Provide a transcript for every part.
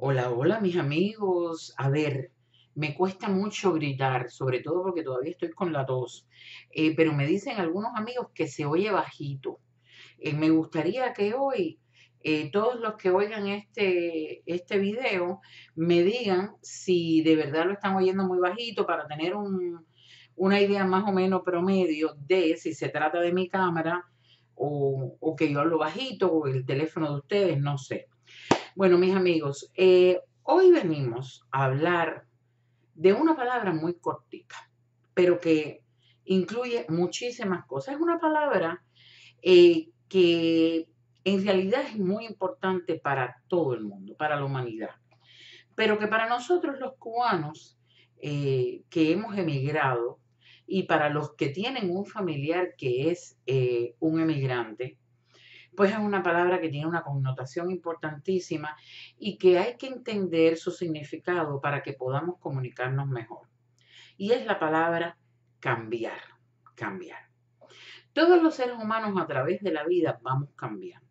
Hola, hola mis amigos. A ver, me cuesta mucho gritar, sobre todo porque todavía estoy con la tos, eh, pero me dicen algunos amigos que se oye bajito. Eh, me gustaría que hoy eh, todos los que oigan este, este video me digan si de verdad lo están oyendo muy bajito para tener un- una idea más o menos promedio de si se trata de mi cámara o, o que yo hablo bajito o el teléfono de ustedes, no sé. Bueno, mis amigos, eh, hoy venimos a hablar de una palabra muy cortica, pero que incluye muchísimas cosas. Es una palabra eh, que en realidad es muy importante para todo el mundo, para la humanidad, pero que para nosotros los cubanos eh, que hemos emigrado y para los que tienen un familiar que es un emigrante, pues es una palabra que tiene una connotación importantísima y que hay que entender su significado para que podamos comunicarnos mejor. Y es la palabra cambiar, cambiar. Todos los seres humanos a través de la vida vamos cambiando.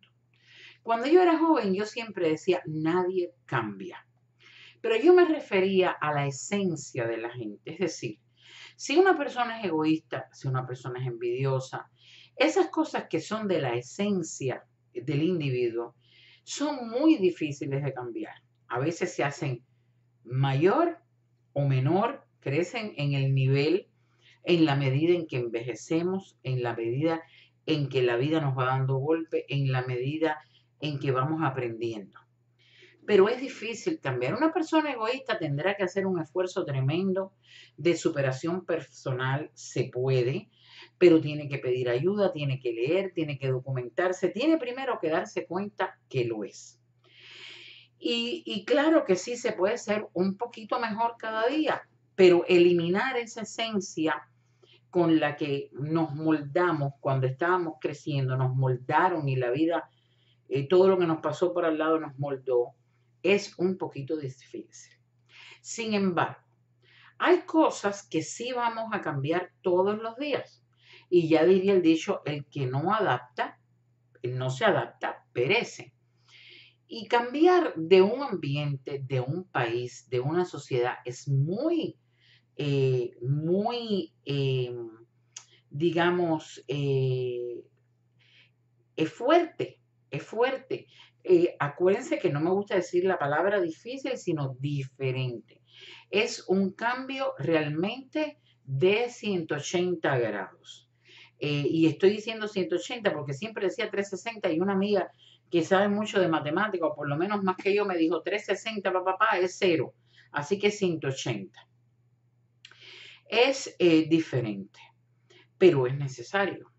Cuando yo era joven yo siempre decía, nadie cambia. Pero yo me refería a la esencia de la gente. Es decir, si una persona es egoísta, si una persona es envidiosa, esas cosas que son de la esencia del individuo son muy difíciles de cambiar. A veces se hacen mayor o menor, crecen en el nivel, en la medida en que envejecemos, en la medida en que la vida nos va dando golpe, en la medida en que vamos aprendiendo. Pero es difícil cambiar. Una persona egoísta tendrá que hacer un esfuerzo tremendo de superación personal, se puede, pero tiene que pedir ayuda, tiene que leer, tiene que documentarse, tiene primero que darse cuenta que lo es. Y, y claro que sí se puede ser un poquito mejor cada día, pero eliminar esa esencia con la que nos moldamos cuando estábamos creciendo, nos moldaron y la vida, eh, todo lo que nos pasó por al lado nos moldó, es un poquito difícil. Sin embargo, hay cosas que sí vamos a cambiar todos los días. Y ya diría el dicho, el que no adapta, no se adapta, perece. Y cambiar de un ambiente, de un país, de una sociedad es muy, eh, muy, eh, digamos, eh, es fuerte, es fuerte. Eh, acuérdense que no me gusta decir la palabra difícil, sino diferente. Es un cambio realmente de 180 grados. Eh, y estoy diciendo 180 porque siempre decía 360 y una amiga que sabe mucho de matemática, o por lo menos más que yo, me dijo 360, papá, es cero. Así que 180. Es eh, diferente, pero es necesario.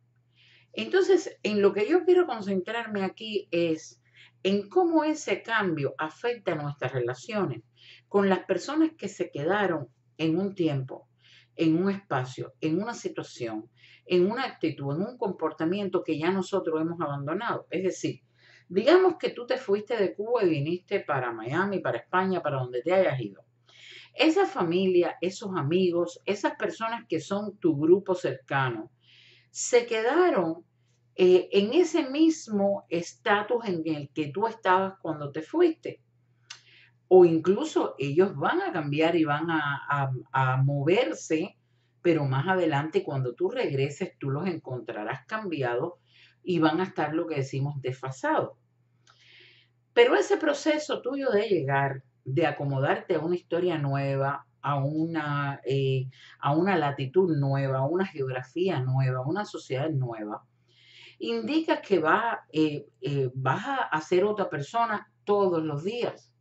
Entonces, en lo que yo quiero concentrarme aquí es en cómo ese cambio afecta nuestras relaciones con las personas que se quedaron en un tiempo, en un espacio, en una situación, en una actitud, en un comportamiento que ya nosotros hemos abandonado. Es decir, digamos que tú te fuiste de Cuba y viniste para Miami, para España, para donde te hayas ido. Esa familia, esos amigos, esas personas que son tu grupo cercano, se quedaron eh, en ese mismo estatus en el que tú estabas cuando te fuiste. O incluso ellos van a cambiar y van a, a- moverse, pero más adelante cuando tú regreses tú los encontrarás cambiados y van a estar lo que decimos desfasados. Pero ese proceso tuyo de llegar, de acomodarte a una historia nueva, a una, eh, a una latitud nueva, a una geografía nueva, a una sociedad nueva, indica que va, eh, eh, vas a ser otra persona todos los días.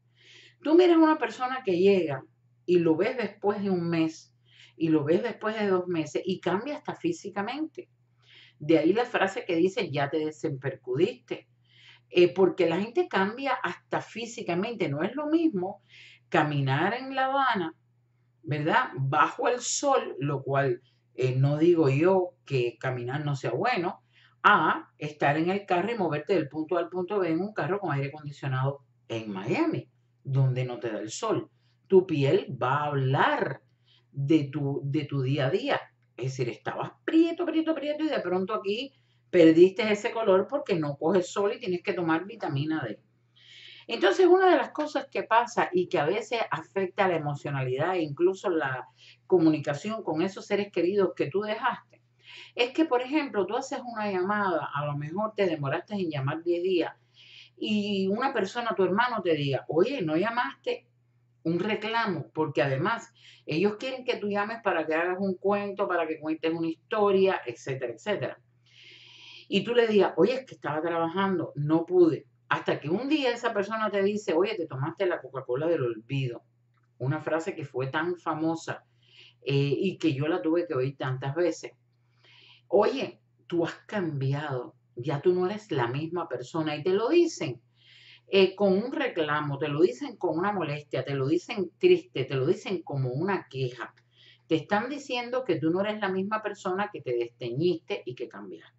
Tú miras una persona que llega y lo ves después de un mes y lo ves después de dos meses y cambia hasta físicamente. De ahí la frase que dice, ya te desempercudiste. Eh, porque la gente cambia hasta físicamente. No es lo mismo caminar en La Habana, ¿verdad? Bajo el sol, lo cual eh, no digo yo que caminar no sea bueno, a estar en el carro y moverte del punto A al punto B en un carro con aire acondicionado en Miami, donde no te da el sol. Tu piel va a hablar de tu, de tu día a día. Es decir, estabas prieto, prieto, prieto y de pronto aquí perdiste ese color porque no coges sol y tienes que tomar vitamina D. Entonces, una de las cosas que pasa y que a veces afecta la emocionalidad e incluso la comunicación con esos seres queridos que tú dejaste, es que, por ejemplo, tú haces una llamada, a lo mejor te demoraste en llamar 10 días y una persona, tu hermano, te diga, oye, no llamaste un reclamo, porque además ellos quieren que tú llames para que hagas un cuento, para que cuentes una historia, etcétera, etcétera. Y tú le digas, oye, es que estaba trabajando, no pude. Hasta que un día esa persona te dice, oye, te tomaste la Coca-Cola del olvido. Una frase que fue tan famosa eh, y que yo la tuve que oír tantas veces. Oye, tú has cambiado, ya tú no eres la misma persona y te lo dicen eh, con un reclamo, te lo dicen con una molestia, te lo dicen triste, te lo dicen como una queja. Te están diciendo que tú no eres la misma persona que te desteñiste y que cambiaste.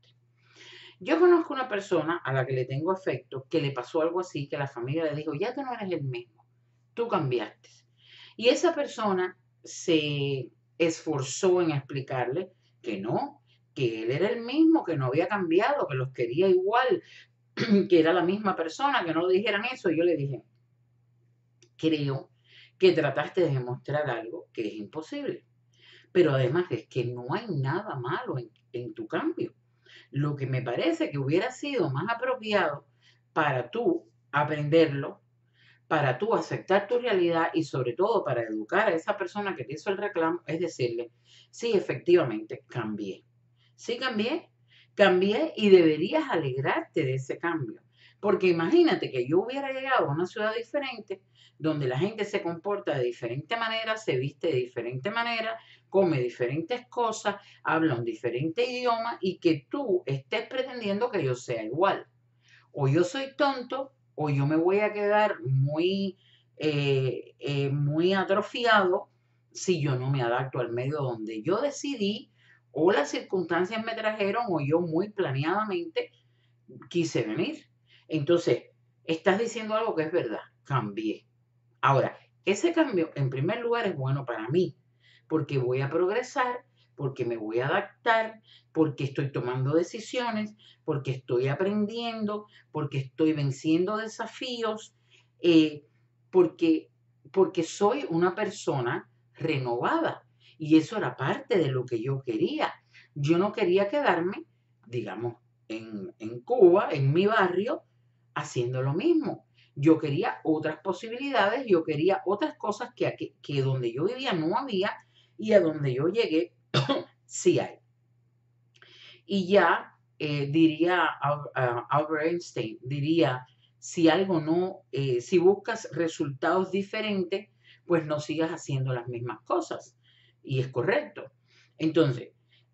Yo conozco una persona a la que le tengo afecto que le pasó algo así, que la familia le dijo, ya tú no eres el mismo, tú cambiaste. Y esa persona se esforzó en explicarle que no, que él era el mismo, que no había cambiado, que los quería igual, que era la misma persona, que no le dijeran eso. Y yo le dije, creo que trataste de demostrar algo que es imposible. Pero además es que no hay nada malo en, en tu cambio. Lo que me parece que hubiera sido más apropiado para tú aprenderlo, para tú aceptar tu realidad y sobre todo para educar a esa persona que te hizo el reclamo, es decirle, sí, efectivamente, cambié. Sí cambié, cambié y deberías alegrarte de ese cambio. Porque imagínate que yo hubiera llegado a una ciudad diferente, donde la gente se comporta de diferente manera, se viste de diferente manera, come diferentes cosas, habla un diferente idioma y que tú estés pretendiendo que yo sea igual. O yo soy tonto, o yo me voy a quedar muy, eh, eh, muy atrofiado si yo no me adapto al medio donde yo decidí o las circunstancias me trajeron o yo muy planeadamente quise venir. Entonces, estás diciendo algo que es verdad, cambié. Ahora, ese cambio en primer lugar es bueno para mí, porque voy a progresar, porque me voy a adaptar, porque estoy tomando decisiones, porque estoy aprendiendo, porque estoy venciendo desafíos, eh, porque, porque soy una persona renovada. Y eso era parte de lo que yo quería. Yo no quería quedarme, digamos, en, Cuba, en mi barrio, haciendo lo mismo. Yo quería otras posibilidades, yo quería otras cosas que, que, que donde yo vivía no había y a donde yo llegué sí hay. Y ya eh, diría Albert Einstein, diría, si algo no, eh, si buscas resultados diferentes, pues no sigas haciendo las mismas cosas y es correcto. Entonces,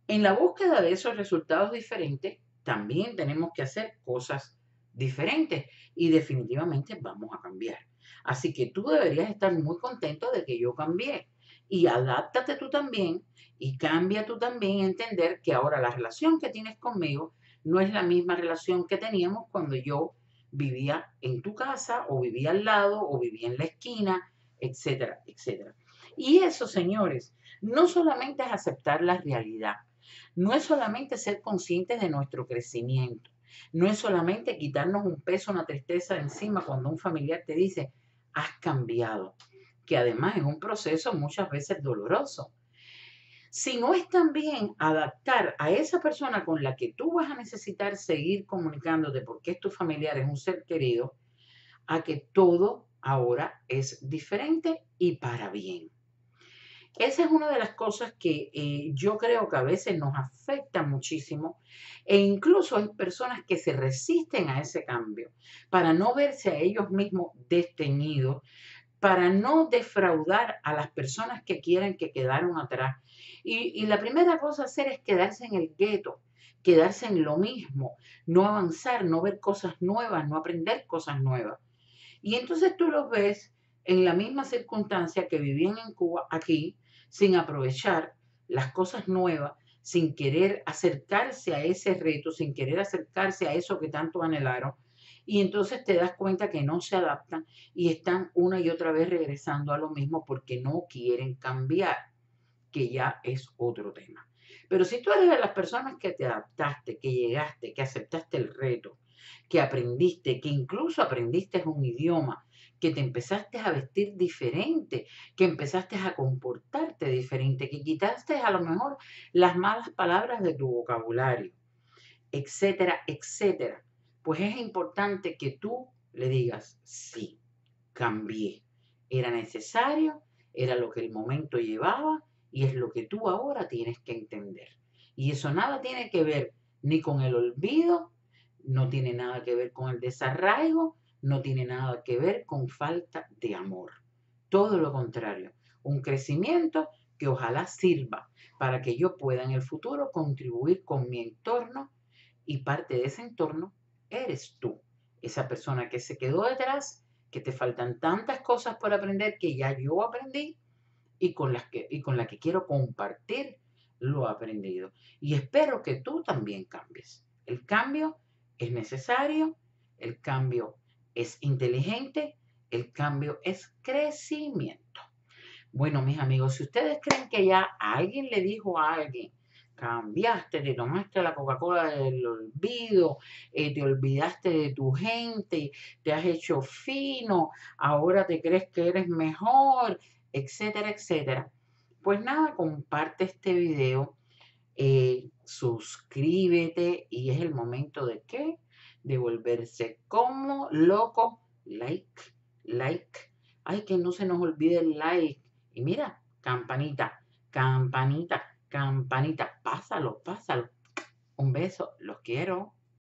en la búsqueda de esos resultados diferentes, también tenemos que hacer cosas diferentes y definitivamente vamos a cambiar. Así que tú deberías estar muy contento de que yo cambié y adáptate tú también y cambia tú también entender que ahora la relación que tienes conmigo no es la misma relación que teníamos cuando yo vivía en tu casa o vivía al lado o vivía en la esquina, etcétera, etcétera. Y eso, señores, no solamente es aceptar la realidad, no es solamente ser conscientes de nuestro crecimiento, no es solamente quitarnos un peso, una tristeza encima cuando un familiar te dice, has cambiado, que además es un proceso muchas veces doloroso, sino es también adaptar a esa persona con la que tú vas a necesitar seguir comunicándote porque es tu familiar, es un ser querido, a que todo ahora es diferente y para bien. Esa es una de las cosas que eh, yo creo que a veces nos afecta muchísimo e incluso hay personas que se resisten a ese cambio para no verse a ellos mismos desteñidos, para no defraudar a las personas que quieren que quedaron atrás. Y, y la primera cosa a hacer es quedarse en el gueto, quedarse en lo mismo, no avanzar, no ver cosas nuevas, no aprender cosas nuevas. Y entonces tú los ves en la misma circunstancia que vivían en Cuba, aquí, sin aprovechar las cosas nuevas, sin querer acercarse a ese reto, sin querer acercarse a eso que tanto anhelaron. Y entonces te das cuenta que no se adaptan y están una y otra vez regresando a lo mismo porque no quieren cambiar, que ya es otro tema. Pero si tú eres de las personas que te adaptaste, que llegaste, que aceptaste el reto, que aprendiste, que incluso aprendiste un idioma, que te empezaste a vestir diferente, que empezaste a comportarte diferente, que quitaste a lo mejor las malas palabras de tu vocabulario, etcétera, etcétera. Pues es importante que tú le digas, sí, cambié. Era necesario, era lo que el momento llevaba y es lo que tú ahora tienes que entender. Y eso nada tiene que ver ni con el olvido, no tiene nada que ver con el desarraigo, no tiene nada que ver con falta de amor. Todo lo contrario, un crecimiento que ojalá sirva para que yo pueda en el futuro contribuir con mi entorno y parte de ese entorno eres tú, esa persona que se quedó detrás, que te faltan tantas cosas por aprender que ya yo aprendí y con las que, y con la que quiero compartir lo aprendido. Y espero que tú también cambies. El cambio es necesario, el cambio es inteligente, el cambio es crecimiento. Bueno, mis amigos, si ustedes creen que ya alguien le dijo a alguien, cambiaste, te tomaste la Coca-Cola del olvido, eh, te olvidaste de tu gente, te has hecho fino, ahora te crees que eres mejor, etcétera, etcétera. Pues nada, comparte este video, eh, suscríbete y es el momento de qué? De volverse como loco. Like, like. Ay, que no se nos olvide el like. Y mira, campanita, campanita, campanita. Pásalo, pásalo. Un beso, los quiero.